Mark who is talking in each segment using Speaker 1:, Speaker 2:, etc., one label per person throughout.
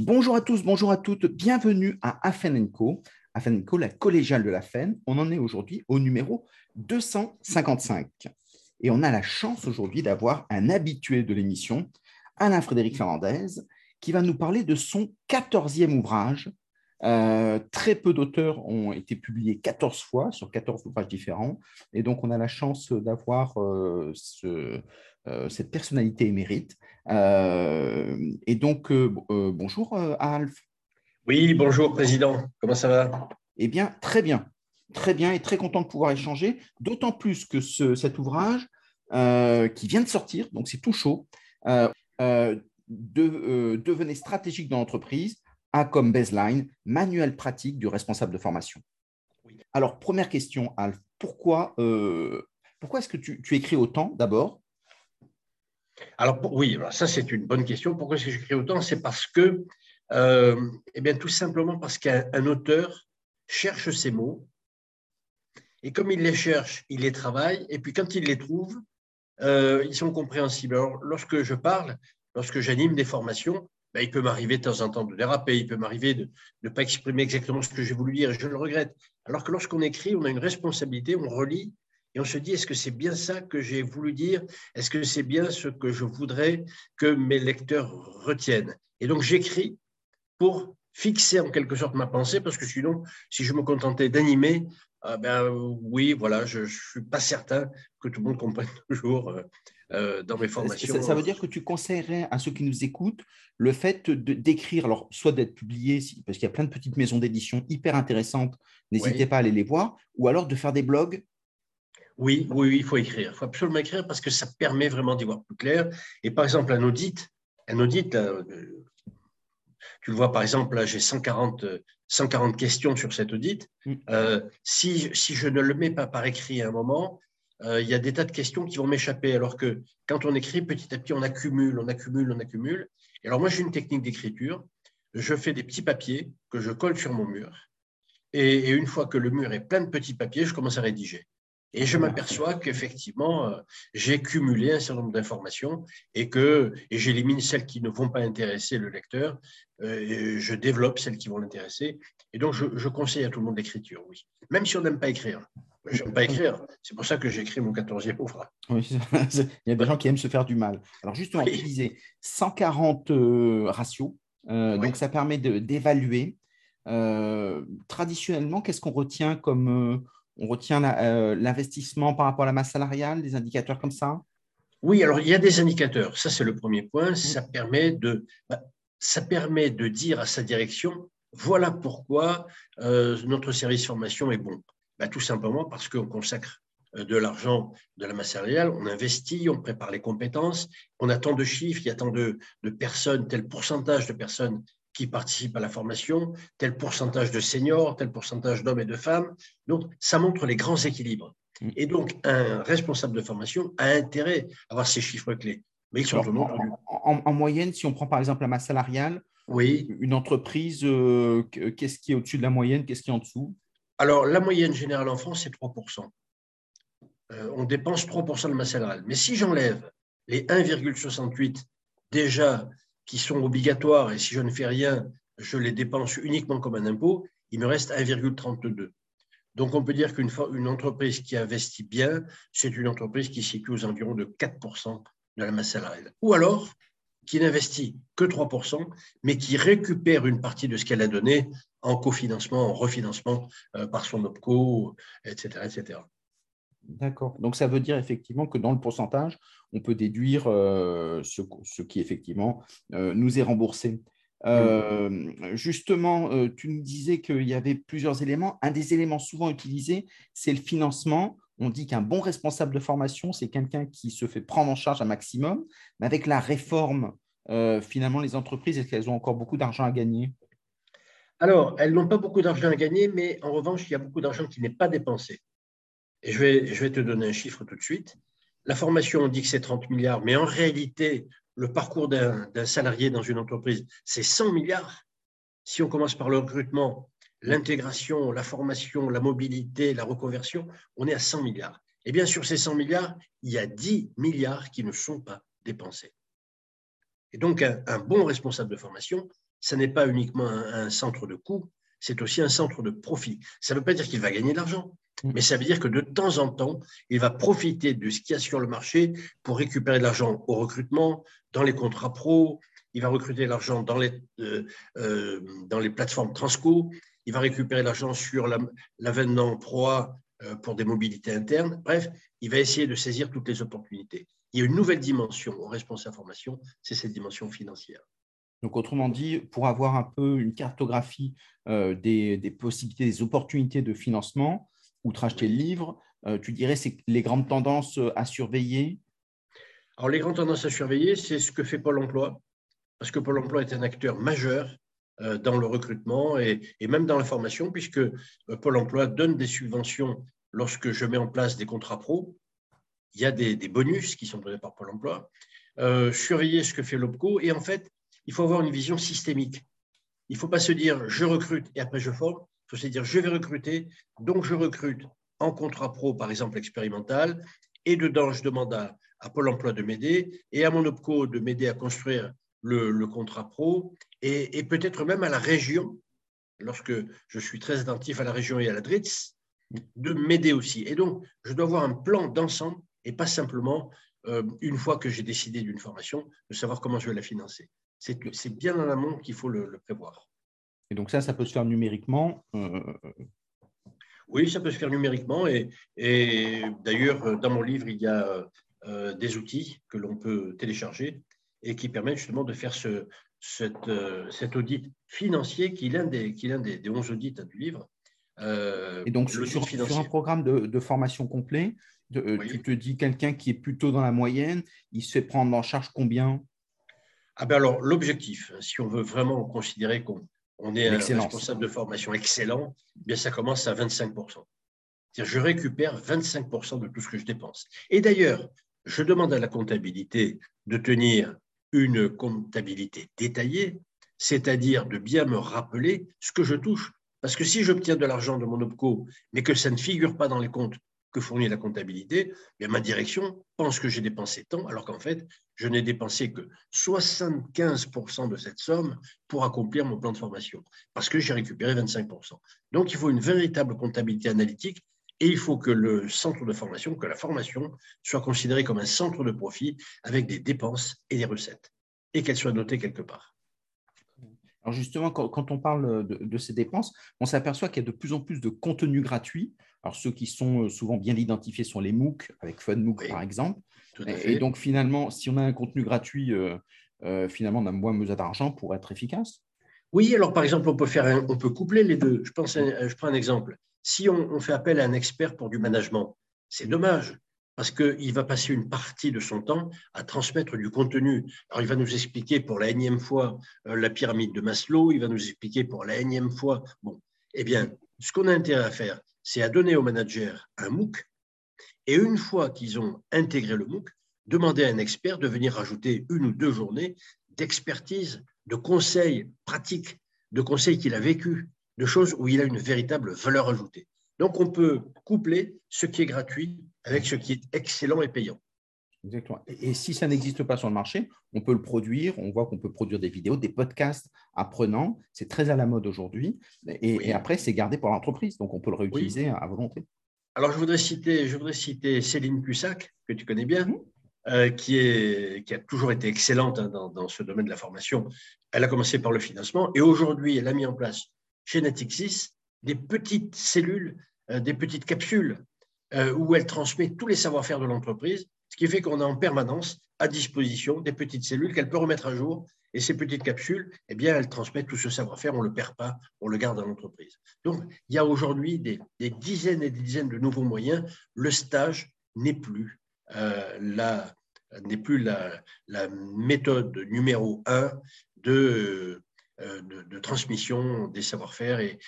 Speaker 1: Bonjour à tous, bonjour à toutes, bienvenue à Afenenco. Afenenco, la collégiale de la FEN. On en est aujourd'hui au numéro 255. Et on a la chance aujourd'hui d'avoir un habitué de l'émission, Alain Frédéric Fernandez, qui va nous parler de son 14e ouvrage. Euh, très peu d'auteurs ont été publiés 14 fois sur 14 ouvrages différents. Et donc, on a la chance d'avoir euh, ce, euh, cette personnalité émérite. Et donc, bonjour Alf.
Speaker 2: Oui, bonjour Président, comment ça va?
Speaker 1: Eh bien, très bien, très bien et très content de pouvoir échanger, d'autant plus que ce, cet ouvrage qui vient de sortir, donc c'est tout chaud, de, devenait stratégique dans l'entreprise, a comme baseline manuel pratique du responsable de formation. Alors, première question, Alf, pourquoi, pourquoi est-ce que tu, tu écris autant d'abord?
Speaker 2: Alors oui, ça c'est une bonne question. Pourquoi est-ce que j'écris autant? C'est parce que, euh, eh bien tout simplement parce qu'un auteur cherche ses mots, et comme il les cherche, il les travaille, et puis quand il les trouve, euh, ils sont compréhensibles. Alors lorsque je parle, lorsque j'anime des formations, ben, il peut m'arriver de temps en temps de déraper, il peut m'arriver de ne pas exprimer exactement ce que j'ai voulu dire, et je le regrette. Alors que lorsqu'on écrit, on a une responsabilité, on relit, et on se dit, est-ce que c'est bien ça que j'ai voulu dire? Est-ce que c'est bien ce que je voudrais que mes lecteurs retiennent? Et donc j'écris pour fixer en quelque sorte ma pensée, parce que sinon, si je me contentais d'animer, ah ben oui, voilà, je ne suis pas certain que tout le monde comprenne toujours euh, euh, dans mes formations.
Speaker 1: Ça, veut dire que tu conseillerais à ceux qui nous écoutent le fait d'écrire, alors soit d'être publié, parce qu'il y a plein de petites maisons d'édition hyper intéressantes, n'hésitez pas à aller les voir, ou alors de faire des blogs
Speaker 2: oui, oui, il faut écrire. Il faut absolument écrire parce que ça permet vraiment d'y voir plus clair. Et par exemple, un audit, un audit, euh, tu le vois par exemple, là, j'ai 140, 140 questions sur cet audit. Mm. Euh, si, si, je ne le mets pas par écrit à un moment, euh, il y a des tas de questions qui vont m'échapper. Alors que quand on écrit, petit à petit, on accumule, on accumule, on accumule. Et alors moi, j'ai une technique d'écriture. Je fais des petits papiers que je colle sur mon mur. et une fois que le mur est plein de petits papiers, je commence à rédiger. Et je m'aperçois qu'effectivement, euh, j'ai cumulé un certain nombre d'informations et que et j'élimine celles qui ne vont pas intéresser le lecteur, euh, et je développe celles qui vont l'intéresser. Et donc, je, conseille à tout le monde l'écriture, oui. Même si on n'aime pas écrire. Je n'aime pas écrire. C'est pour ça que j'ai écrit mon 14e ouvrage.
Speaker 1: Oui, il y a des gens qui aiment se faire du mal. Alors, justement, tu disais 140 euh, ratios. Donc, ça permet d'évaluer. traditionnellement, qu'est-ce qu'on retient comme on retient euh, l'investissement par rapport à la masse salariale, des indicateurs comme ça?
Speaker 2: Oui, alors il y a des indicateurs. Ça, c'est le premier point. Mm. Ça permet de, bah, ça permet de dire à sa direction, voilà pourquoi euh, notre service formation est bon. Bah, tout simplement parce qu'on consacre euh, de l'argent de la masse salariale, on investit, on prépare les compétences, on a tant de chiffres, il y a tant de, de personnes, tel pourcentage de personnes qui participent à la formation, tel pourcentage de seniors, tel pourcentage d'hommes et de femmes. Donc, ça montre les grands équilibres. Mm. Et donc, un responsable de formation a intérêt à avoir ces chiffres clés.
Speaker 1: Mais ils sont en, moyenne, si on prend par exemple la masse salariale, oui. une entreprise, euh, qu'est-ce qui est au-dessus de la moyenne, qu'est-ce qui est en dessous?
Speaker 2: Alors, la moyenne générale en France, c'est 3%. Euh, on dépense 3% de masse salariale. Mais si j'enlève les 1,68 déjà qui sont obligatoires et si je ne fais rien, je les dépense uniquement comme un impôt, il me reste 1,32. Donc on peut dire qu'une une entreprise qui investit bien, c'est une entreprise qui situe aux environs de 4% de la masse salariale. Ou alors qui n'investit que 3%, mais qui récupère une partie de ce qu'elle a donné en cofinancement, en refinancement euh, par son OPCO, etc. etc.
Speaker 1: D'accord. Donc ça veut dire effectivement que dans le pourcentage, on peut déduire euh, ce, qui effectivement euh, nous est remboursé. Justement, tu nous disais qu'il y avait plusieurs éléments. Un des éléments souvent utilisés, c'est le financement. On dit qu'un bon responsable de formation, c'est quelqu'un qui se fait prendre en charge un maximum. Mais avec la réforme, finalement, les entreprises, est-ce qu'elles ont encore beaucoup d'argent à gagner?
Speaker 2: Alors, elles n'ont pas beaucoup d'argent à gagner, mais en revanche, il y a beaucoup d'argent qui n'est pas dépensé. Et je vais, je vais te donner un chiffre tout de suite. La formation, on dit que c'est 30 milliards, mais en réalité, le parcours d'un salarié dans une entreprise, c'est 100 milliards. Si on commence par le recrutement, l'intégration, la formation, la mobilité, la reconversion, on est à 100 milliards. Et bien sur ces 100 milliards, il y a 10 milliards qui ne sont pas dépensés. Et donc, un, bon responsable de formation ça n'est pas uniquement un, centre de coût, c'est aussi un centre de profit. Ça ne veut pas dire qu'il va gagner de l'argent, mm. mais ça veut dire que de temps en temps, il va profiter de ce qu'il y a sur le marché pour récupérer de l'argent au recrutement, dans les contrats pro, il va recruter de l'argent dans les, euh, euh, dans les plateformes Transco, il va récupérer de l'argent sur l'avènement proie euh, pour des mobilités internes. Bref, il va essayer de saisir toutes les opportunités. Il y a une nouvelle dimension au responsable formation, c'est cette dimension financière.
Speaker 1: Donc, autrement dit, pour avoir un peu une cartographie des, possibilités, des opportunités de financement, outre acheter le livre, tu dirais c'est les grandes tendances à surveiller?
Speaker 2: Alors, les grandes tendances à surveiller, c'est ce que fait Pôle emploi parce que Pôle emploi est un acteur majeur euh, dans le recrutement et, même dans la formation, puisque euh, Pôle emploi donne des subventions lorsque je mets en place des contrats pro. Il y a des, bonus qui sont donnés par Pôle emploi. Euh, surveiller ce que fait l'OPCO. Et en fait, il faut avoir une vision systémique. Il ne faut pas se dire je recrute et après je forme. Il faut se dire je vais recruter, donc je recrute en contrat pro, par exemple expérimental, et dedans je demande à, Pôle emploi de m'aider et à mon OPCO de m'aider à construire le, contrat pro et, peut-être même à la région, lorsque je suis très attentif à la région et à la DRITS, de m'aider aussi. Et donc, je dois avoir un plan d'ensemble et pas simplement, euh, une fois que j'ai décidé d'une formation, de savoir comment je vais la financer. C'est bien en amont qu'il faut le, prévoir.
Speaker 1: Et donc ça, ça peut se faire numériquement euh,
Speaker 2: Oui, ça peut se faire numériquement. Et, et d'ailleurs, dans mon livre, il y a euh, des outils que l'on peut télécharger et qui permet justement de faire ce, euh, cet audit financier qui est l'un des, qui des, des 11 audits du livre.
Speaker 1: Euh, et donc, sur, sur, un programme de, de formation complet, euh, tu te dis quelqu'un qui est plutôt dans la moyenne, il se fait prendre en charge combien
Speaker 2: ah ben alors, l'objectif, si on veut vraiment considérer qu'on on est un responsable de formation excellent, eh bien ça commence à 25%. C'est-à-dire, je récupère 25% de tout ce que je dépense. Et d'ailleurs, je demande à la comptabilité de tenir une comptabilité détaillée, c'est-à-dire de bien me rappeler ce que je touche. Parce que si j'obtiens de l'argent de mon OPCO, mais que ça ne figure pas dans les comptes que fournit la comptabilité, bien ma direction pense que j'ai dépensé tant, alors qu'en fait, je n'ai dépensé que 75% de cette somme pour accomplir mon plan de formation, parce que j'ai récupéré 25%. Donc, il faut une véritable comptabilité analytique et il faut que le centre de formation, que la formation soit considérée comme un centre de profit avec des dépenses et des recettes, et qu'elle soit notée quelque part.
Speaker 1: Alors justement, quand, on parle de, ces dépenses, on s'aperçoit qu'il y a de plus en plus de contenus gratuits. Alors ceux qui sont euh, souvent bien identifiés sont les MOOC, avec FunMOOC par exemple. Et, donc finalement, si on a un contenu gratuit, euh, euh, finalement, on a moins besoin d'argent pour être efficace.
Speaker 2: Oui, alors par exemple, on peut, faire on peut coupler les deux. Je, pense, je prends un exemple. Si on, fait appel à un expert pour du management, c'est dommage parce qu'il va passer une partie de son temps à transmettre du contenu. Alors, il va nous expliquer pour la énième fois euh, la pyramide de Maslow, il va nous expliquer pour la énième fois. Bon, eh bien, ce qu'on a intérêt à faire, c'est à donner aux managers un MOOC, et une fois qu'ils ont intégré le MOOC, demander à un expert de venir rajouter une ou deux journées d'expertise, de conseils pratiques, de conseils qu'il a vécu, de choses où il a une véritable valeur ajoutée. Donc, on peut coupler ce qui est gratuit avec ce qui est excellent et payant.
Speaker 1: Exactement. Et, si ça n'existe pas sur le marché, on peut le produire. On voit qu'on peut produire des vidéos, des podcasts apprenants. C'est très à la mode aujourd'hui. Et, après, c'est gardé pour l'entreprise. Donc, on peut le réutiliser à volonté.
Speaker 2: Alors, je voudrais citer, je voudrais citer Céline Pussac, que tu connais bien, mmh. euh, qui, est, qui a toujours été excellente hein, dans, dans, ce domaine de la formation. Elle a commencé par le financement et aujourd'hui, elle a mis en place chez Natixis des petites cellules, euh, des petites capsules euh, où elle transmet tous les savoir-faire de l'entreprise, ce qui fait qu'on a en permanence à disposition des petites cellules qu'elle peut remettre à jour. Et ces petites capsules, eh bien, elles transmettent tout ce savoir-faire, on ne le perd pas, on le garde dans l'entreprise. Donc, il y a aujourd'hui des, dizaines et des dizaines de nouveaux moyens. Le stage n'est plus, euh, la, plus la, méthode numéro un de euh, de, transmission des savoir-faire et,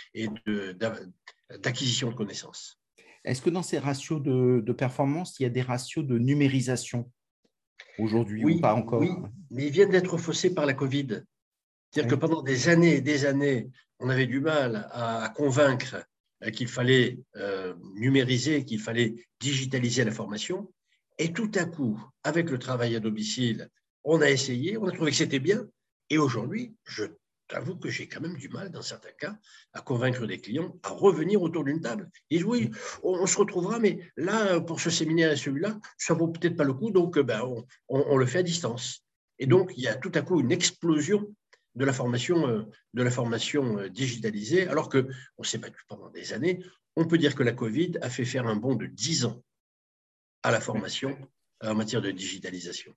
Speaker 2: d'acquisition de, connaissances.
Speaker 1: Est-ce que dans ces ratios de, performance, il y a des ratios de numérisation aujourd'hui
Speaker 2: oui,
Speaker 1: ou pas encore
Speaker 2: Oui, mais ils viennent d'être faussés par la Covid. C'est-à-dire que pendant des années et des années, on avait du mal à, convaincre qu'il fallait euh, numériser, qu'il fallait digitaliser la formation. Et tout à coup, avec le travail à domicile, on a essayé, on a trouvé que c'était bien. Et aujourd'hui, je j'avoue que j'ai quand même du mal, dans certains cas, à convaincre des clients à revenir autour d'une table. Ils disent oui, on, se retrouvera, mais là, pour ce séminaire et celui-là, ça vaut peut-être pas le coup, donc ben, on, le fait à distance. Et donc, il y a tout à coup une explosion de la formation, euh, de la formation euh, digitalisée, alors qu'on s'est battu pendant des années. On peut dire que la Covid a fait faire un bond de 10 ans à la formation en matière de digitalisation.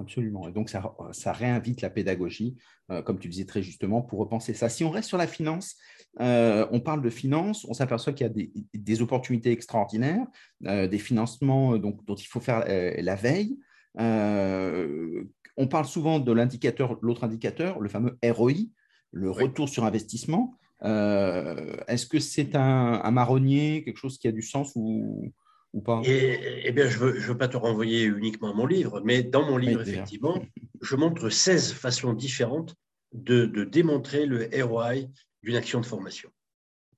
Speaker 1: Absolument. Et donc, ça, ça réinvite la pédagogie, euh, comme tu disais très justement, pour repenser ça. Si on reste sur la finance, euh, on parle de finance, on s'aperçoit qu'il y a des, opportunités extraordinaires, euh, des financements donc, dont il faut faire la veille. on parle souvent de l'indicateur, l'autre indicateur, le fameux ROI, le retour sur investissement. Est-ce que c'est un, un, marronnier, quelque chose qui a du sens ou,
Speaker 2: et, eh bien, je ne veux, pas te renvoyer uniquement à mon livre, mais dans mon livre, effectivement, je montre 16 façons différentes de, démontrer le ROI d'une action de formation.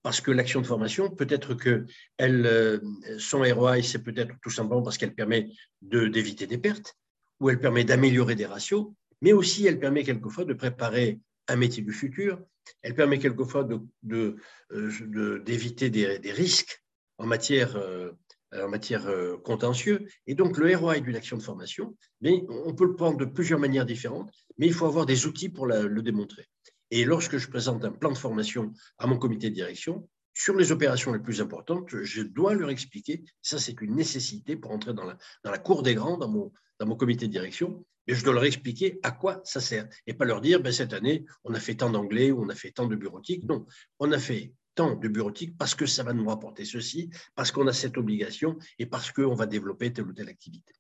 Speaker 2: Parce que l'action de formation, peut-être que elle, euh, son ROI, c'est peut-être tout simplement parce qu'elle permet d'éviter des pertes, ou elle permet d'améliorer des ratios, mais aussi elle permet quelquefois de préparer un métier du futur, elle permet quelquefois euh, d'éviter de, des, risques en matière euh, en matière euh, contentieux. Et donc, le ROI d'une action de formation, mais on peut le prendre de plusieurs manières différentes, mais il faut avoir des outils pour le démontrer. Et lorsque je présente un plan de formation à mon comité de direction, sur les opérations les plus importantes, je dois leur expliquer, ça c'est une nécessité pour entrer dans la, dans la cour des grands, dans mon, dans mon comité de direction, mais je dois leur expliquer à quoi ça sert. Et pas leur dire, ben, cette année, on a fait tant d'anglais ou on a fait tant de bureautique. Non, on a fait tant de bureautique parce que ça va nous rapporter ceci, parce qu'on a cette obligation et parce qu'on va développer telle ou telle activité.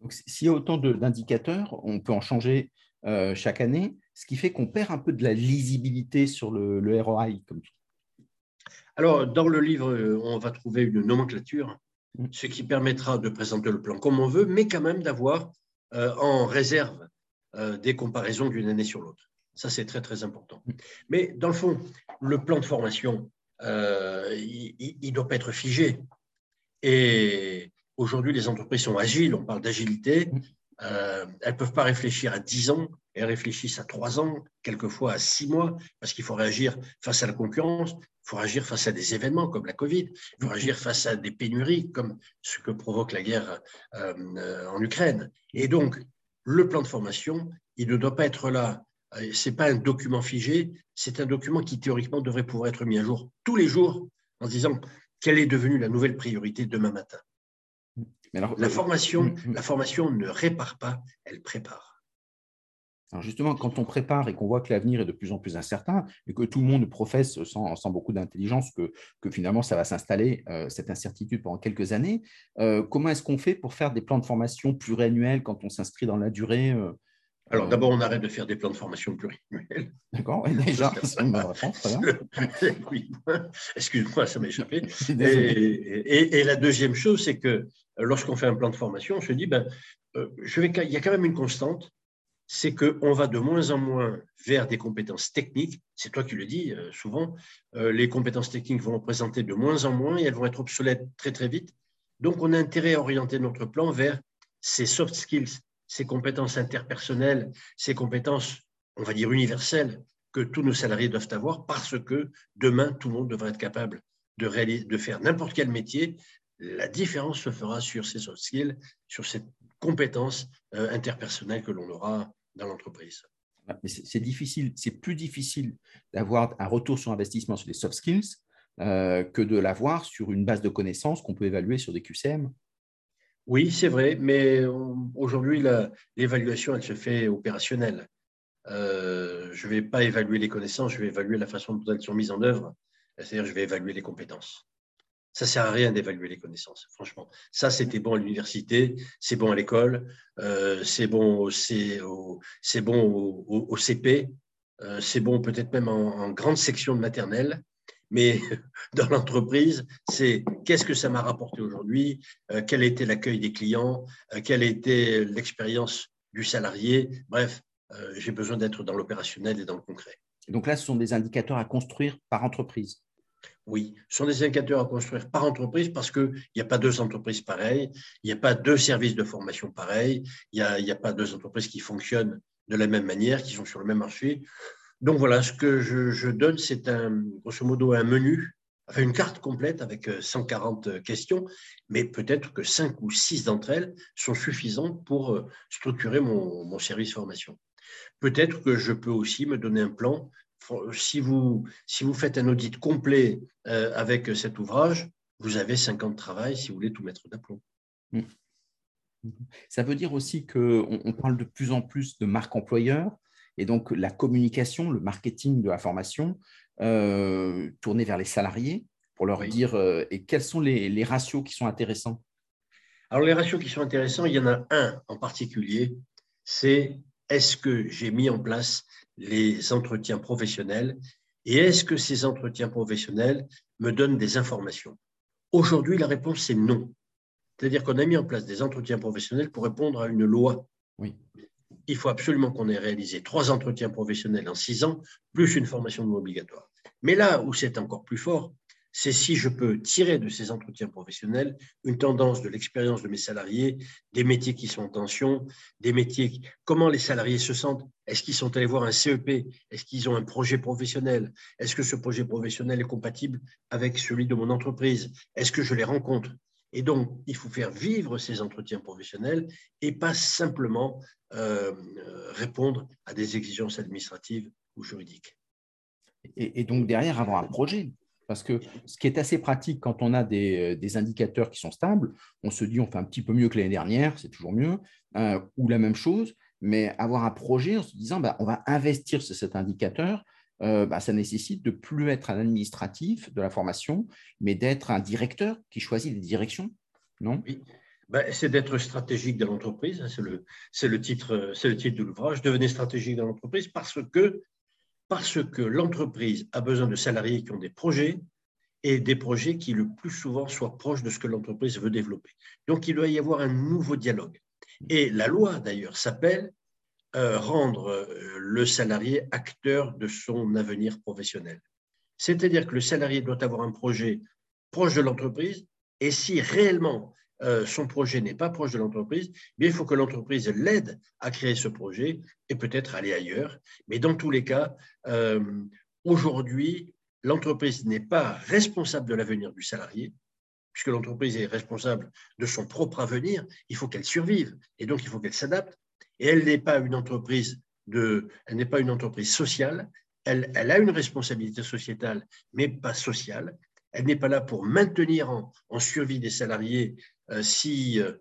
Speaker 1: Donc, s'il y a autant d'indicateurs, on peut en changer euh, chaque année, ce qui fait qu'on perd un peu de la lisibilité sur le, ROI, comme tu
Speaker 2: Alors, dans le livre, euh, on va trouver une nomenclature, mm. ce qui permettra de présenter le plan comme on veut, mais quand même d'avoir euh, en réserve des comparaisons d'une année sur l'autre. Ça, c'est très, très important. Mais dans le fond, le plan de formation, euh, il ne doit pas être figé. Et aujourd'hui, les entreprises sont agiles, on parle d'agilité. Euh, elles ne peuvent pas réfléchir à 10 ans, elles réfléchissent à 3 ans, quelquefois à 6 mois, parce qu'il faut réagir face à la concurrence, il faut réagir face à des événements comme la Covid, il faut réagir face à des pénuries comme ce que provoque la guerre euh, en Ukraine. Et donc, le plan de formation, il ne doit pas être là ce n'est pas un document figé, c'est un document qui théoriquement devrait pouvoir être mis à jour tous les jours en disant quelle est devenue la nouvelle priorité demain matin. la, euh, formation, mm, mm. la formation ne répare pas, elle prépare.
Speaker 1: Alors justement, quand on prépare et qu'on voit que l'avenir est de plus en plus incertain et que tout le monde professe sans, beaucoup d'intelligence que, finalement ça va s'installer, euh, cette incertitude pendant quelques années, comment est-ce qu'on fait pour faire des plans de formation pluriannuels quand on s'inscrit dans la durée
Speaker 2: alors d'abord, on arrête de faire des plans de formation pluriannuels.
Speaker 1: D'accord, déjà, c'est une bonne réponse.
Speaker 2: oui, excuse-moi, ça m'a échappé. Et, la deuxième chose, c'est que lorsqu'on fait un plan de formation, on se dit, ben, euh, je vais, il y a quand même une constante, c'est qu'on va de moins en moins vers des compétences techniques. C'est toi qui le dis euh, souvent. Euh, les compétences techniques vont représenter de moins en moins et elles vont être obsolètes très très vite. Donc, on a intérêt à orienter notre plan vers ces soft skills ces compétences interpersonnelles, ces compétences, on va dire, universelles que tous nos salariés doivent avoir parce que demain, tout le monde devrait être capable de, faire n'importe quel métier. La différence se fera sur ces soft skills, sur cette compétence euh, interpersonnelle que l'on aura dans l'entreprise.
Speaker 1: C'est difficile, c'est plus difficile d'avoir un retour sur investissement sur les soft skills euh, que de l'avoir sur une base de connaissances qu'on peut évaluer sur des QCM.
Speaker 2: Oui, c'est vrai, mais aujourd'hui, l'évaluation, elle se fait opérationnelle. Euh, je ne vais pas évaluer les connaissances, je vais évaluer la façon dont elles sont mises en œuvre, c'est-à-dire je vais évaluer les compétences. Ça ne sert à rien d'évaluer les connaissances, franchement. Ça, c'était bon à l'université, c'est bon à l'école, euh, c'est bon, au, bon au, CP, euh, c'est bon peut-être même en, grande section de maternelle, mais dans l'entreprise, c'est qu'est-ce que ça m'a rapporté aujourd'hui, euh, quel était l'accueil des clients, euh, quelle était l'expérience du salarié. Bref, euh, j'ai besoin d'être dans l'opérationnel et dans le concret.
Speaker 1: Donc là, ce sont des indicateurs à construire par entreprise.
Speaker 2: Oui, ce sont des indicateurs à construire par entreprise parce qu'il n'y a pas deux entreprises pareilles, il n'y a pas deux services de formation pareils, il n'y a, a, pas deux entreprises qui fonctionnent de la même manière, qui sont sur le même marché. Donc voilà, ce que je, donne, c'est un, grosso modo un menu, enfin une carte complète avec 140 euh, questions, mais peut-être que 5 ou 6 d'entre elles sont suffisantes pour euh, structurer mon, service formation. Peut-être que je peux aussi me donner un plan. Si vous, faites un audit complet euh, avec cet ouvrage, vous avez 50 de travail si vous voulez tout mettre d'aplomb. Mmh.
Speaker 1: Ça veut dire aussi qu'on on parle de plus en plus de marque employeur et donc la communication, le marketing de la formation euh, tourné vers les salariés pour leur dire euh, et quels sont les, ratios qui sont intéressants?
Speaker 2: Alors les ratios qui sont intéressants, il y en a un en particulier, c'est est-ce que j'ai mis en place les entretiens professionnels et est-ce que ces entretiens professionnels me donnent des informations? Aujourd'hui, la réponse est non. C'est-à-dire qu'on a mis en place des entretiens professionnels pour répondre à une loi. Oui. Il faut absolument qu'on ait réalisé trois entretiens professionnels en six ans, plus une formation obligatoire. Mais là où c'est encore plus fort, c'est si je peux tirer de ces entretiens professionnels une tendance de l'expérience de mes salariés, des métiers qui sont en tension, des métiers, comment les salariés se sentent, est-ce qu'ils sont allés voir un CEP, est-ce qu'ils ont un projet professionnel, est-ce que ce projet professionnel est compatible avec celui de mon entreprise, est-ce que je les rencontre, et donc, il faut faire vivre ces entretiens professionnels et pas simplement euh, répondre à des exigences administratives ou juridiques.
Speaker 1: Et, donc, derrière, avoir un projet. Parce que ce qui est assez pratique quand on a des, indicateurs qui sont stables, on se dit on fait un petit peu mieux que l'année dernière, c'est toujours mieux, euh, ou la même chose, mais avoir un projet en se disant bah, on va investir sur cet indicateur euh, bah, ça nécessite de plus être un administratif de la formation, mais d'être un directeur qui choisit les directions, non?
Speaker 2: Oui. Bah, c'est d'être stratégique dans l'entreprise, hein, c'est le, titre, le titre de l'ouvrage, devenez stratégique dans l'entreprise parce que, parce que l'entreprise a besoin de salariés qui ont des projets et des projets qui le plus souvent soient proches de ce que l'entreprise veut développer. Donc il doit y avoir un nouveau dialogue. Et la loi d'ailleurs s'appelle euh, rendre euh, le salarié acteur de son avenir professionnel. C'est-à-dire que le salarié doit avoir un projet proche de l'entreprise et si réellement euh, son projet n'est pas proche de l'entreprise, il faut que l'entreprise l'aide à créer ce projet et peut-être aller ailleurs. Mais dans tous les cas, aujourd'hui, l'entreprise n'est pas responsable de l'avenir du salarié, puisque l'entreprise est responsable de son propre avenir, il faut qu'elle survive et donc il faut qu'elle s'adapte et elle n'est pas une entreprise de, elle n'est pas une entreprise sociale. Elle, elle, a une responsabilité sociétale, mais pas sociale. Elle n'est pas là pour maintenir en, survie des salariés euh, si euh,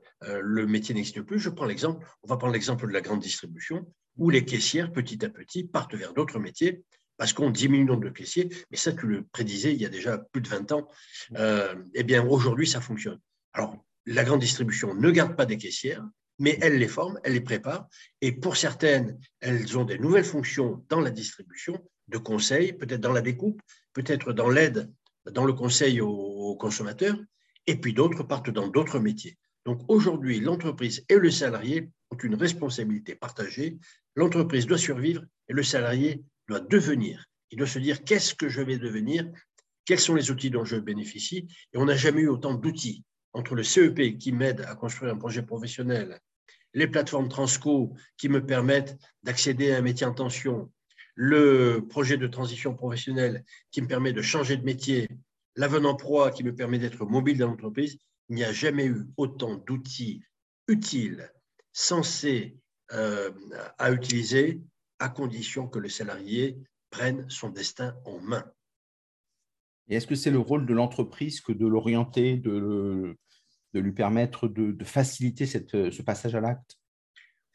Speaker 2: le métier n'existe plus. Je prends l'exemple, on va prendre l'exemple de la grande distribution, où les caissières, petit à petit, partent vers d'autres métiers parce qu'on diminue le nombre de caissiers. Mais ça, tu le prédisais il y a déjà plus de 20 ans. Euh, eh bien, aujourd'hui, ça fonctionne. Alors, la grande distribution ne garde pas des caissières, mais elle les forme, elle les prépare. Et pour certaines, elles ont des nouvelles fonctions dans la distribution, de conseil, peut-être dans la découpe, peut-être dans l'aide, dans le conseil aux, consommateurs, et puis d'autres partent dans d'autres métiers. Donc aujourd'hui, l'entreprise et le salarié ont une responsabilité partagée. L'entreprise doit survivre et le salarié doit devenir. Il doit se dire qu'est-ce que je vais devenir, quels sont les outils dont je bénéficie? Et on n'a jamais eu autant d'outils entre le CEP qui m'aide à construire un projet professionnel, les plateformes Transco qui me permettent d'accéder à un métier en tension, le projet de transition professionnelle qui me permet de changer de métier, l'avenant-proie qui me permet d'être mobile dans l'entreprise, il n'y a jamais eu autant d'outils utiles, censés euh, à utiliser, à condition que le salarié prenne son destin en main.
Speaker 1: Et est-ce que c'est le rôle de l'entreprise que de l'orienter, de, de lui permettre de, faciliter cette, ce passage à l'acte?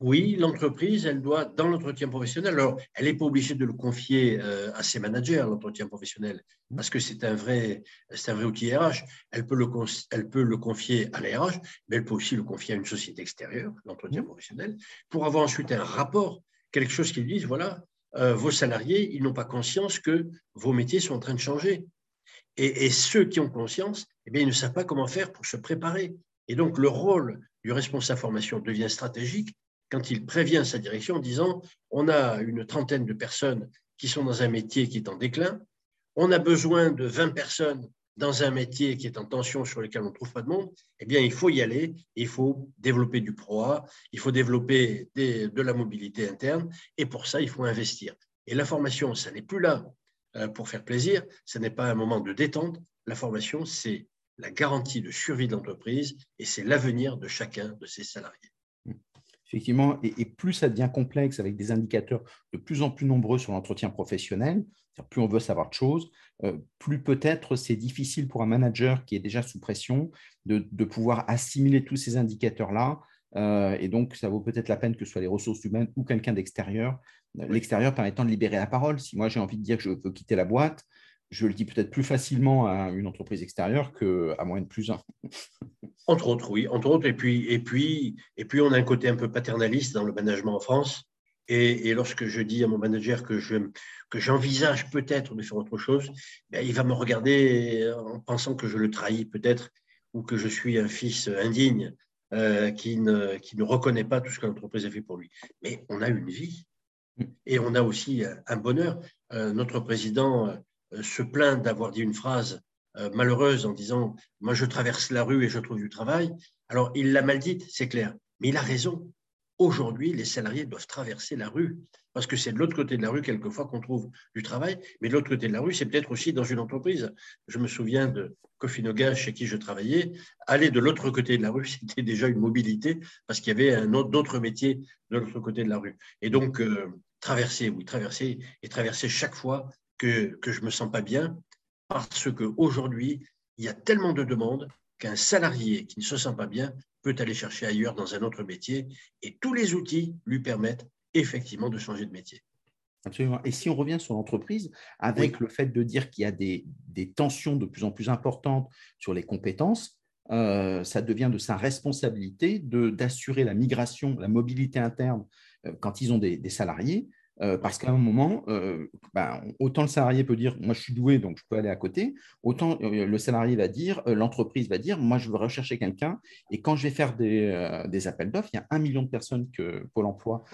Speaker 2: Oui, l'entreprise, elle doit, dans l'entretien professionnel, alors elle n'est pas obligée de le confier euh, à ses managers, l'entretien professionnel, mmh. parce que c'est un vrai, un vrai outil RH. Elle peut, le, elle peut le confier à la RH, mais elle peut aussi le confier à une société extérieure, l'entretien mmh. professionnel, pour avoir ensuite un rapport, quelque chose qui lui dise, voilà, euh, vos salariés, ils n'ont pas conscience que vos métiers sont en train de changer. Et, ceux qui ont conscience, eh ils ne savent pas comment faire pour se préparer. Et donc, le rôle du responsable formation devient stratégique quand il prévient sa direction en disant on a une trentaine de personnes qui sont dans un métier qui est en déclin, on a besoin de 20 personnes dans un métier qui est en tension sur lequel on ne trouve pas de monde, eh bien, il faut y aller, il faut développer du proa, il faut développer de la mobilité interne, et pour ça, il faut investir. Et la formation, ça n'est plus là euh, pour faire plaisir, ce n'est pas un moment de détente. La formation, c'est la garantie de survie de l'entreprise et c'est l'avenir de chacun de ses salariés.
Speaker 1: Effectivement, et, plus ça devient complexe avec des indicateurs de plus en plus nombreux sur l'entretien professionnel, plus on veut savoir de choses, euh, plus peut-être c'est difficile pour un manager qui est déjà sous pression de, pouvoir assimiler tous ces indicateurs-là. Euh, et donc, ça vaut peut-être la peine que ce soit les ressources humaines ou quelqu'un d'extérieur, l'extérieur permettant de libérer la parole. Si moi j'ai envie de dire que je veux quitter la boîte, je le dis peut-être plus facilement à une entreprise extérieure qu'à moins de plus un.
Speaker 2: Entre autres, oui. Entre autres, et puis, et, puis, et puis, on a un côté un peu paternaliste dans le management en France. Et, lorsque je dis à mon manager que, je, que j'envisage peut-être de faire autre chose, ben, il va me regarder en pensant que je le trahis peut-être ou que je suis un fils indigne euh, qui, ne, qui ne reconnaît pas tout ce que l'entreprise a fait pour lui. Mais on a une vie et on a aussi un bonheur. Euh, notre président se plaint d'avoir dit une phrase euh, malheureuse en disant Moi, je traverse la rue et je trouve du travail. Alors, il l'a mal dite, c'est clair. Mais il a raison. Aujourd'hui, les salariés doivent traverser la rue parce que c'est de l'autre côté de la rue, quelquefois, qu'on trouve du travail. Mais de l'autre côté de la rue, c'est peut-être aussi dans une entreprise. Je me souviens de Kofinoga, chez qui je travaillais. Aller de l'autre côté de la rue, c'était déjà une mobilité parce qu'il y avait un autre, d'autres métiers de l'autre côté de la rue. Et donc, euh, traverser, oui, traverser et traverser chaque fois que, que je ne me sens pas bien parce qu'aujourd'hui, il y a tellement de demandes qu'un salarié qui ne se sent pas bien peut aller chercher ailleurs dans un autre métier et tous les outils lui permettent effectivement de changer de métier.
Speaker 1: Absolument. Et si on revient sur l'entreprise, avec le fait de dire qu'il y a des, des, tensions de plus en plus importantes sur les compétences, euh, ça devient de sa responsabilité d'assurer la migration, la mobilité interne euh, quand ils ont des, des salariés, euh, parce qu'à un moment, euh, ben, autant le salarié peut dire moi je suis doué donc je peux aller à côté, autant euh, le salarié va dire, l'entreprise va dire moi je veux rechercher quelqu'un et quand je vais faire des, des appels d'offres, il y a un million de personnes que Pôle emploi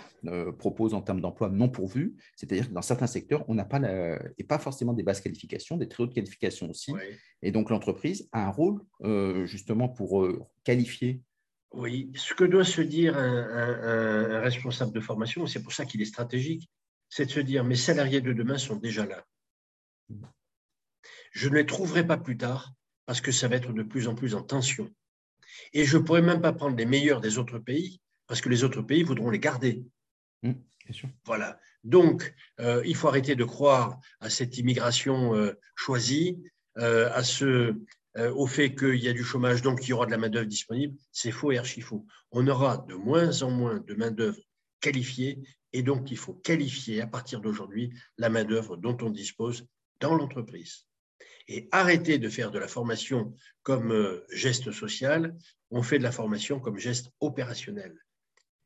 Speaker 1: propose en termes d'emploi non pourvus, c'est-à-dire que dans certains secteurs, on n'a pas, et pas forcément des basses qualifications, des très hautes qualifications aussi, et donc l'entreprise a un rôle justement pour qualifier
Speaker 2: oui, ce que doit se dire un, responsable de formation, c'est pour ça qu'il est stratégique, c'est de se dire mes salariés de demain sont déjà là. Je ne les trouverai pas plus tard parce que ça va être de plus en plus en tension. Et je ne pourrai même pas prendre les meilleurs des autres pays parce que les autres pays voudront les garder. Mmh, voilà. Donc, euh, il faut arrêter de croire à cette immigration euh, choisie, euh, à ce, au fait qu'il y a du chômage, donc il y aura de la main-d'œuvre disponible, c'est faux et archi faux. On aura de moins en moins de main-d'œuvre qualifiée et donc il faut qualifier à partir d'aujourd'hui la main-d'œuvre dont on dispose dans l'entreprise. Et arrêter de faire de la formation comme euh, geste social, on fait de la formation comme geste opérationnel.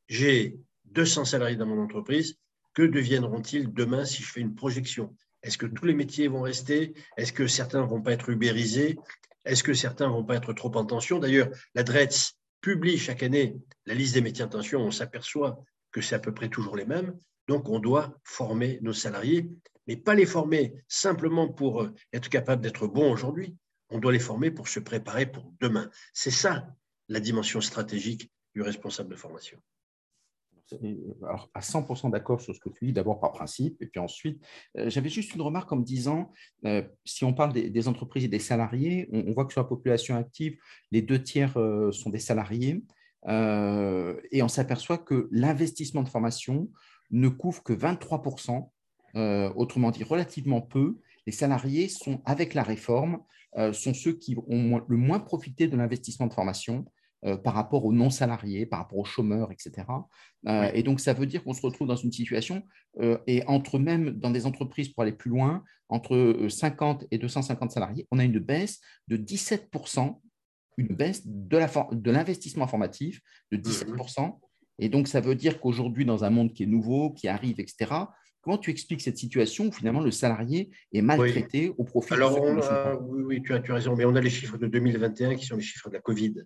Speaker 2: J'ai 200 salariés dans mon entreprise, que deviendront-ils demain si je fais une projection? Est-ce que tous les métiers vont rester? Est-ce que certains ne vont pas être ubérisés? Est-ce que certains ne vont pas être trop en tension? D'ailleurs, la DRETS publie chaque année la liste des métiers en tension. On s'aperçoit que c'est à peu près toujours les mêmes. Donc, on doit former nos salariés, mais pas les former simplement pour euh, être capable d'être bon aujourd'hui. On doit les former pour se préparer pour demain. C'est ça la dimension stratégique du responsable de formation
Speaker 1: alors, à 100% d'accord sur ce que tu dis, d'abord par principe, et puis ensuite, euh, j'avais juste une remarque en me disant, euh, si on parle des, entreprises et des salariés, on, voit que sur la population active, les deux tiers euh, sont des salariés, et on s'aperçoit que l'investissement de formation ne couvre que 23%, autrement dit relativement peu. Les salariés sont, avec la réforme, sont ceux qui ont le moins profité de l'investissement de formation. Euh, par rapport aux non-salariés, par rapport aux chômeurs, etc. Euh, et donc, ça veut dire qu'on se retrouve dans une situation, euh, et entre même dans des entreprises, pour aller plus loin, entre 50 et 250 salariés, on a une baisse de 17%, une baisse de l'investissement informatif de 17%. Mmh et donc, ça veut dire qu'aujourd'hui, dans un monde qui est nouveau, qui arrive, etc., Comment tu expliques cette situation où finalement le salarié est maltraité au profit
Speaker 2: Alors, de oui, oui, tu as, tu as raison, mais on a les chiffres de 2021 qui sont les chiffres de la Covid.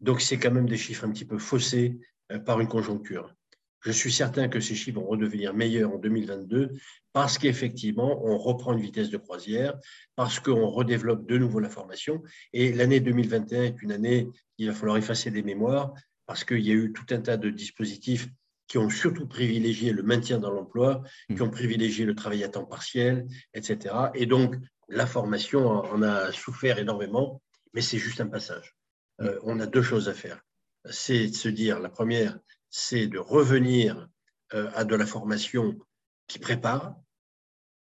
Speaker 2: Donc, c'est quand même des chiffres un petit peu faussés euh, par une conjoncture. Je suis certain que ces chiffres vont redevenir meilleurs en 2022 parce qu'effectivement, on reprend une vitesse de croisière, parce qu'on redéveloppe de nouveau la formation. Et l'année 2021 est une année, il va falloir effacer des mémoires, parce qu'il y a eu tout un tas de dispositifs qui ont surtout privilégié le maintien dans l'emploi, qui ont privilégié le travail à temps partiel, etc. Et donc, la formation en a souffert énormément, mais c'est juste un passage. Euh, on a deux choses à faire. C'est de se dire, la première, c'est de revenir euh, à de la formation qui prépare,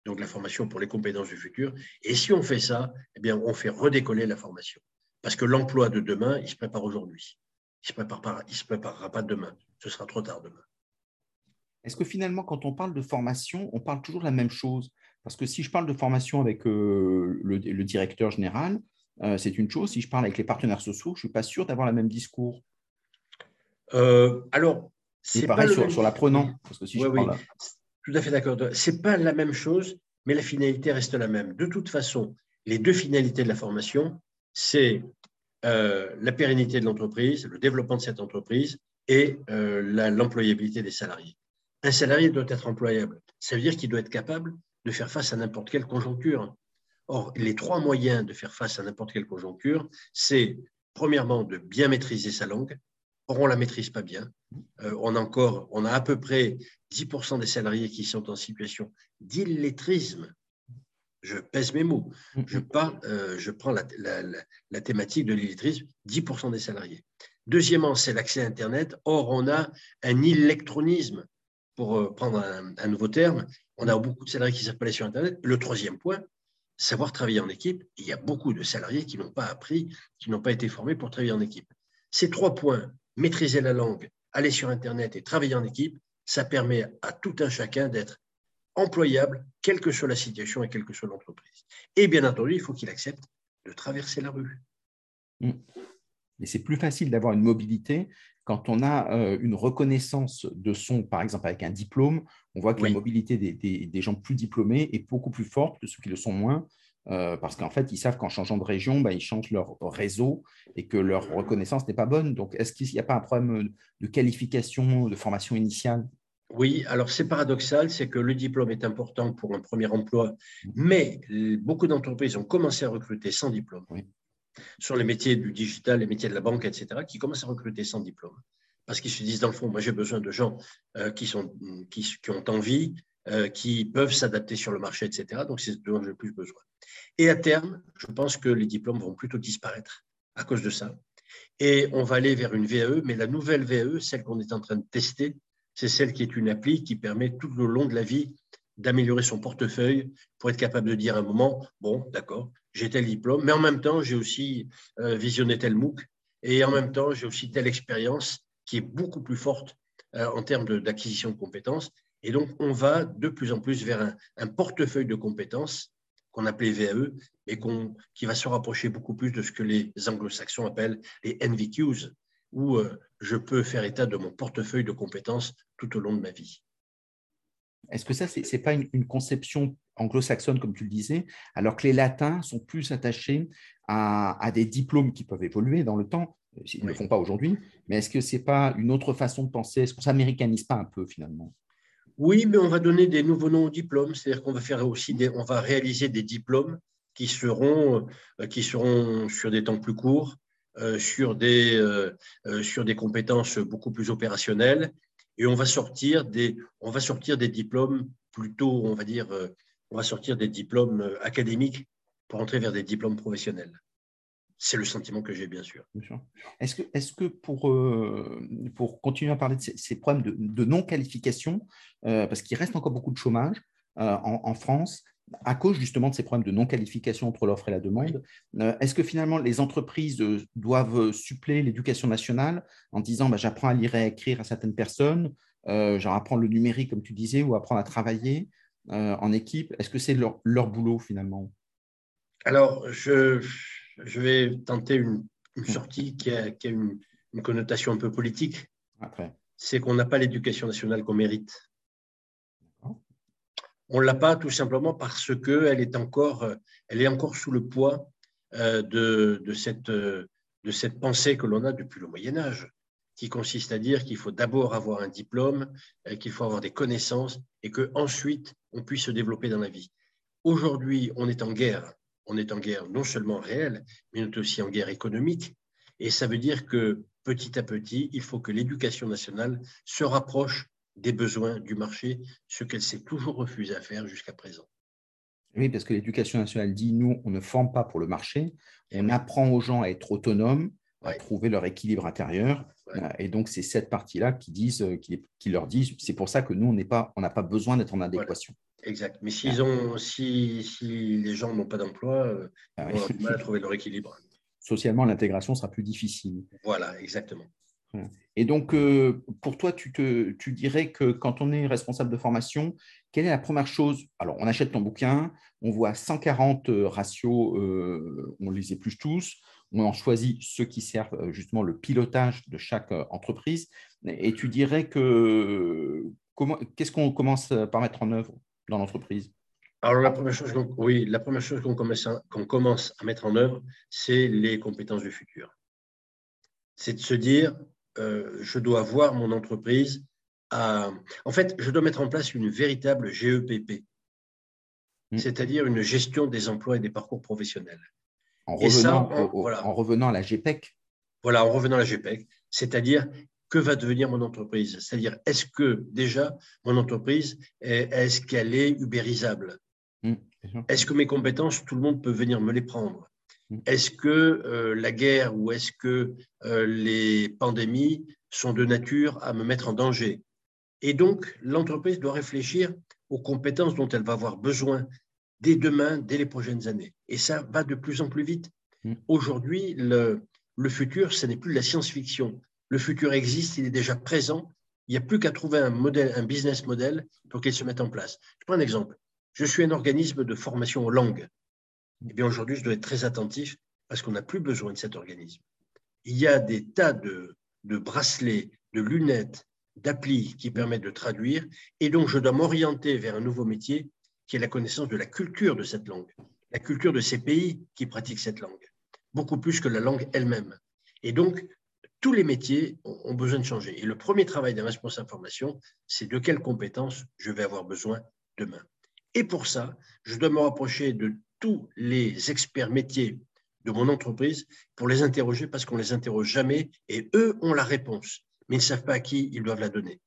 Speaker 2: donc la formation pour les compétences du futur. Et si on fait ça, eh bien, on fait redécoller la formation. Parce que l'emploi de demain, il se prépare aujourd'hui. Il ne se, se préparera pas demain. Ce sera trop tard demain.
Speaker 1: Est-ce que finalement, quand on parle de formation, on parle toujours de la même chose? Parce que si je parle de formation avec euh, le, directeur général, euh, c'est une chose. Si je parle avec les partenaires sociaux, je ne suis pas sûr d'avoir le même discours.
Speaker 2: Euh, alors,
Speaker 1: c'est pareil sur, l'apprenant. Parce que si je
Speaker 2: Tout à fait d'accord. Ce n'est pas la même chose, mais la finalité reste la même. De toute façon, les deux finalités de la formation, c'est la pérennité de l'entreprise, le développement de cette entreprise et l'employabilité des salariés. Un salarié doit être employable. Ça veut dire qu'il doit être capable de faire face à n'importe quelle conjoncture. Or, les trois moyens de faire face à n'importe quelle conjoncture, c'est premièrement de bien maîtriser sa langue. Or, on ne la maîtrise pas bien. Euh, on, a encore, on a à peu près 10% des salariés qui sont en situation d'illettrisme. Je pèse mes mots. Je, euh, je prends la, la thématique de l'illettrisme, 10% des salariés. Deuxièmement, c'est l'accès à Internet. Or, on a un électronisme pour euh, prendre un, nouveau terme, on a beaucoup de salariés qui savent pas aller sur Internet. Le troisième point, savoir travailler en équipe. Il y a beaucoup de salariés qui n'ont pas appris, qui n'ont pas été formés pour travailler en équipe. Ces trois points, maîtriser la langue, aller sur Internet et travailler en équipe, ça permet à tout un chacun d'être employable, quelle que soit la situation et quelle que soit l'entreprise. Et bien entendu, il faut qu'il accepte de traverser la rue.
Speaker 1: Mm. Et c'est plus facile d'avoir une mobilité quand on a euh, une reconnaissance de son, par exemple avec un diplôme, on voit que la mobilité des, gens plus diplômés est beaucoup plus forte que ceux qui le sont moins, euh, parce qu'en fait, ils savent qu'en changeant de région, bah, ils changent leur réseau et que leur reconnaissance n'est pas bonne. Donc, est-ce qu'il n'y a pas un problème de qualification, de formation initiale?
Speaker 2: Oui, alors c'est paradoxal, c'est que le diplôme est important pour un premier emploi, mmh. mais beaucoup d'entreprises ont commencé à recruter sans diplôme. Oui sur les métiers du digital, les métiers de la banque, etc., qui commencent à recruter sans diplôme. Parce qu'ils se disent, dans le fond, moi j'ai besoin de gens euh, qui, sont, qui, ont envie, euh, qui peuvent s'adapter sur le marché, etc. Donc c'est ce dont j'ai le plus besoin. Et à terme, je pense que les diplômes vont plutôt disparaître à cause de ça. Et on va aller vers une VAE, mais la nouvelle VAE, celle qu'on est en train de tester, c'est celle qui est une appli qui permet tout le long de la vie d'améliorer son portefeuille pour être capable de dire à un moment, bon, d'accord, j'ai tel diplôme, mais en même temps, j'ai aussi euh, visionné tel MOOC, et en même temps, j'ai aussi telle expérience qui est beaucoup plus forte euh, en termes d'acquisition de, compétences. Et donc, on va de plus en plus vers un, portefeuille de compétences qu'on appelait VAE, mais qui va se rapprocher beaucoup plus de ce que les anglo-saxons appellent les NVQs, où euh, je peux faire état de mon portefeuille de compétences tout au long de ma vie.
Speaker 1: Est-ce que ça, ce n'est pas une, conception anglo-saxonne, comme tu le disais, alors que les latins sont plus attachés à, des diplômes qui peuvent évoluer dans le temps Ils ne le font pas aujourd'hui, mais est-ce que ce n'est pas une autre façon de penser? Est-ce qu'on ne s'américanise pas un peu finalement?
Speaker 2: Oui, mais on va donner des nouveaux noms aux diplômes, c'est-à-dire qu'on va faire aussi des, on va réaliser des diplômes qui seront, euh, qui seront sur des temps plus courts, euh, sur, des, euh, sur des compétences beaucoup plus opérationnelles et on va sortir des, on va sortir des diplômes plutôt, on va dire, euh, on va sortir des diplômes euh, académiques pour entrer vers des diplômes professionnels. C'est le sentiment que j'ai, bien sûr.
Speaker 1: Est-ce que, est que pour, euh, pour continuer à parler de ces, problèmes de, non-qualification, parce qu'il reste encore beaucoup de chômage en, France, à cause justement de ces problèmes de non-qualification entre l'offre et la demande, euh, est-ce que finalement les entreprises euh, doivent suppléer l'éducation nationale en disant bah, j'apprends à lire et à écrire à certaines personnes, euh, j'apprends le numérique comme tu disais, ou apprendre à travailler en équipe? Est-ce que c'est leur, boulot finalement?
Speaker 2: Alors, je, vais tenter une, sortie qui a, une, connotation un peu politique. C'est qu'on n'a pas l'éducation nationale qu'on mérite. On ne l'a pas tout simplement parce qu'elle est, encore, elle est encore sous le poids euh, de, cette, de cette pensée que l'on a depuis le Moyen Âge. qui consiste à dire qu'il faut d'abord avoir un diplôme, euh, qu'il faut avoir des connaissances et qu'ensuite on puisse se développer dans la vie. Aujourd'hui, on est en guerre. On est en guerre non seulement réelle, mais on est aussi en guerre économique. Et ça veut dire que petit à petit, il faut que l'éducation nationale se rapproche des besoins du marché, ce qu'elle s'est toujours refusée à faire jusqu'à présent.
Speaker 1: Oui, parce que l'éducation nationale dit, nous, on ne forme pas pour le marché, on apprend aux gens à être autonomes, à trouver leur équilibre intérieur. Euh, et donc, c'est cette partie-là qui, disent, euh, qui, leur disent, c'est pour ça que nous, on n'a pas, pas besoin d'être en adéquation.
Speaker 2: Exact. Mais s'ils ont, si, si, les gens n'ont pas d'emploi, euh, ah on a du mal à trouver leur équilibre.
Speaker 1: Socialement, l'intégration sera plus difficile.
Speaker 2: Voilà, exactement.
Speaker 1: Et donc, pour toi, tu, te, tu dirais que quand on est responsable de formation, quelle est la première chose? Alors, on achète ton bouquin, on voit 140 ratios, on les épluche tous, on en choisit ceux qui servent euh, justement le pilotage de chaque euh, entreprise. Et tu dirais que qu'est-ce qu'on commence par mettre en œuvre dans l'entreprise?
Speaker 2: Alors, la première chose, qu'on commence, qu'on commence, à mettre en œuvre, c'est les compétences du futur. C'est de se dire, euh, je dois voir mon entreprise à... En fait, je dois mettre en place une véritable GEPP, mm. c'est-à-dire une gestion des emplois et des parcours professionnels.
Speaker 1: En revenant, en revenant à la GPEC
Speaker 2: Voilà, en revenant à la GPEC, c'est-à-dire que va devenir mon entreprise? C'est-à-dire, est-ce que déjà mon entreprise, est-ce qu'elle est ubérisable? Mmh, Est-ce que mes compétences, tout le monde peut venir me les prendre? Est-ce que euh, la guerre ou est-ce que euh, les pandémies sont de nature à me mettre en danger? Et donc, l'entreprise doit réfléchir aux compétences dont elle va avoir besoin dès demain, dès les prochaines années. Et ça va de plus en plus vite. Mm. Aujourd'hui, le, le futur, ce n'est plus la science-fiction. Le futur existe, il est déjà présent. Il n'y a plus qu'à trouver un, modèle, un business model pour qu'il se mette en place. Je prends un exemple. Je suis un organisme de formation aux langues. Eh bien, aujourd'hui, je dois être très attentif parce qu'on n'a plus besoin de cet organisme. Il y a des tas de, de bracelets, de lunettes, d'applis qui permettent de traduire. Et donc, je dois m'orienter vers un nouveau métier qui est la connaissance de la culture de cette langue, la culture de ces pays qui pratiquent cette langue, beaucoup plus que la langue elle-même. Et donc, tous les métiers ont besoin de changer. Et le premier travail d'un responsable formation, c'est de quelles compétences je vais avoir besoin demain. Et pour ça, je dois me rapprocher de tous les experts métiers de mon entreprise pour les interroger parce qu'on ne les interroge jamais et eux ont la réponse, mais ils ne savent pas à qui ils doivent la donner.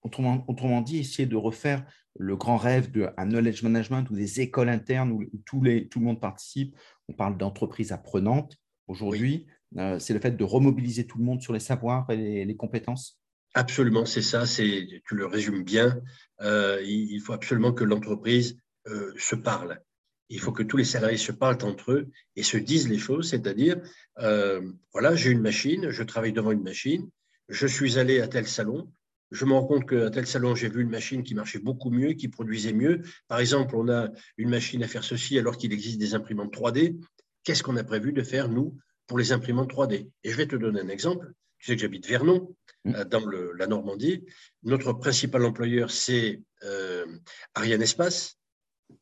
Speaker 1: Autrement, autrement dit, essayer de refaire le grand rêve d'un knowledge management ou des écoles internes où, tous les, tout le monde participe. On parle d'entreprises apprenantes aujourd'hui. Euh, c'est le fait de remobiliser tout le monde sur les savoirs et les, compétences.
Speaker 2: Absolument, c'est ça. C'est, tu le résumes bien. Euh, il, faut absolument que l'entreprise euh, se parle. Il faut que tous les salariés se parlent entre eux et se disent les choses, c'est-à-dire, voilà, j'ai une machine, je travaille devant une machine, je suis allé à tel salon, je me rends compte qu'à tel salon, j'ai vu une machine qui marchait beaucoup mieux, qui produisait mieux. Par exemple, on a une machine à faire ceci alors qu'il existe des imprimantes 3D. Qu'est-ce qu'on a prévu de faire, nous, pour les imprimantes 3D Et je vais te donner un exemple. Tu sais que j'habite Vernon, mm. euh, dans la Normandie. Notre principal employeur, c'est euh, Ariane Espace.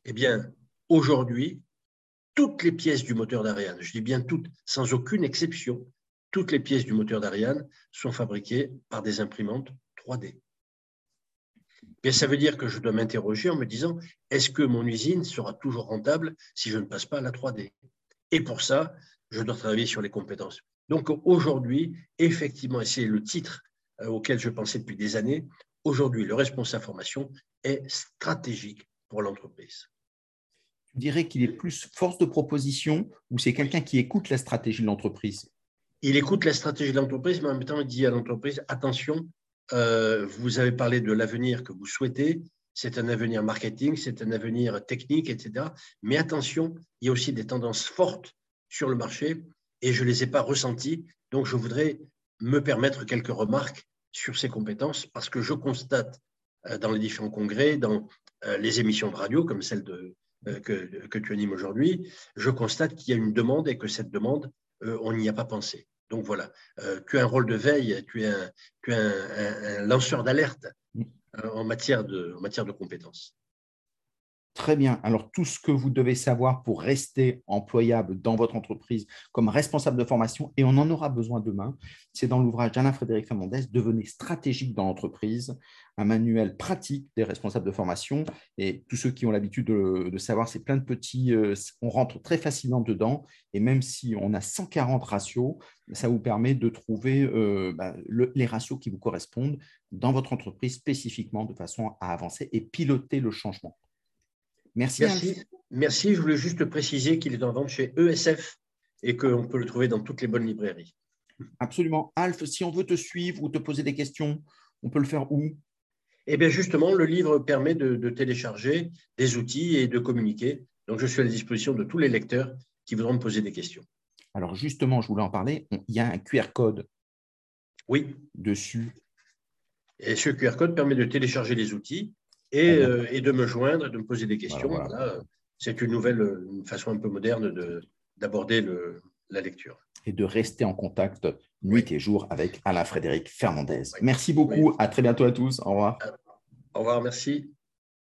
Speaker 2: Eh bien, aujourd'hui, toutes les pièces du moteur d'Ariane, je dis bien toutes, sans aucune exception, toutes les pièces du moteur d'Ariane sont fabriquées par des imprimantes 3D. ça veut dire que je dois m'interroger en me disant, est-ce que mon usine sera toujours rentable si je ne passe pas à la 3D Et pour ça, je dois travailler sur les compétences. Donc aujourd'hui, effectivement, et c'est le titre euh, auquel je pensais depuis des années, aujourd'hui, le responsable formation est stratégique pour l'entreprise.
Speaker 1: Tu dirais qu'il est plus force de proposition ou c'est quelqu'un qui écoute la stratégie de l'entreprise?
Speaker 2: Il écoute la stratégie de l'entreprise, mais en même temps, il dit à l'entreprise, attention, euh, vous avez parlé de l'avenir que vous souhaitez. C'est un avenir marketing, c'est un avenir technique, etc. Mais attention, il y a aussi des tendances fortes sur le marché et je ne les ai pas ressenties. Donc, je voudrais me permettre quelques remarques sur ces compétences parce que je constate euh, dans les différents congrès, dans euh, les émissions de radio comme celle de, que, que, tu animes aujourd'hui, je constate qu'il y a une demande et que cette demande, on n'y a pas pensé. Donc voilà, euh, tu as un rôle de veille, tu es un, lanceur d'alerte euh, en, matière de, en matière de compétences.
Speaker 1: Très bien. Alors, tout ce que vous devez savoir pour rester employable dans votre entreprise comme responsable de formation, et on en aura besoin demain, c'est dans l'ouvrage d'Alain-Frédéric Fernandez, Devenez stratégique dans l'entreprise, un manuel pratique des responsables de formation. Et tous ceux qui ont l'habitude de, savoir, c'est plein de petits, euh, on rentre très facilement dedans. Et même si on a 140 ratios, ça vous permet de trouver euh, bah, les ratios qui vous correspondent dans votre entreprise spécifiquement de façon à avancer et piloter le changement.
Speaker 2: Merci. Merci. Je voulais juste préciser qu'il est en vente chez ESF et qu'on peut le trouver dans toutes les bonnes librairies.
Speaker 1: Absolument. Alf, si on veut te suivre ou te poser des questions, on peut le faire où?
Speaker 2: Eh bien, justement, le livre permet de, télécharger des outils et de communiquer. Donc, je suis à la disposition de tous les lecteurs qui voudront me poser des questions.
Speaker 1: Alors, justement, je voulais en parler. Il y a un QR code
Speaker 2: oui.
Speaker 1: dessus.
Speaker 2: Et ce QR code permet de télécharger les outils euh, et, de me joindre, de me poser des questions. c'est une nouvelle une façon un peu moderne d'aborder la lecture.
Speaker 1: Et de rester en contact nuit et jour avec Alain Frédéric Fernandez. Merci beaucoup. À très bientôt à tous. Au revoir.
Speaker 2: Au revoir. Merci.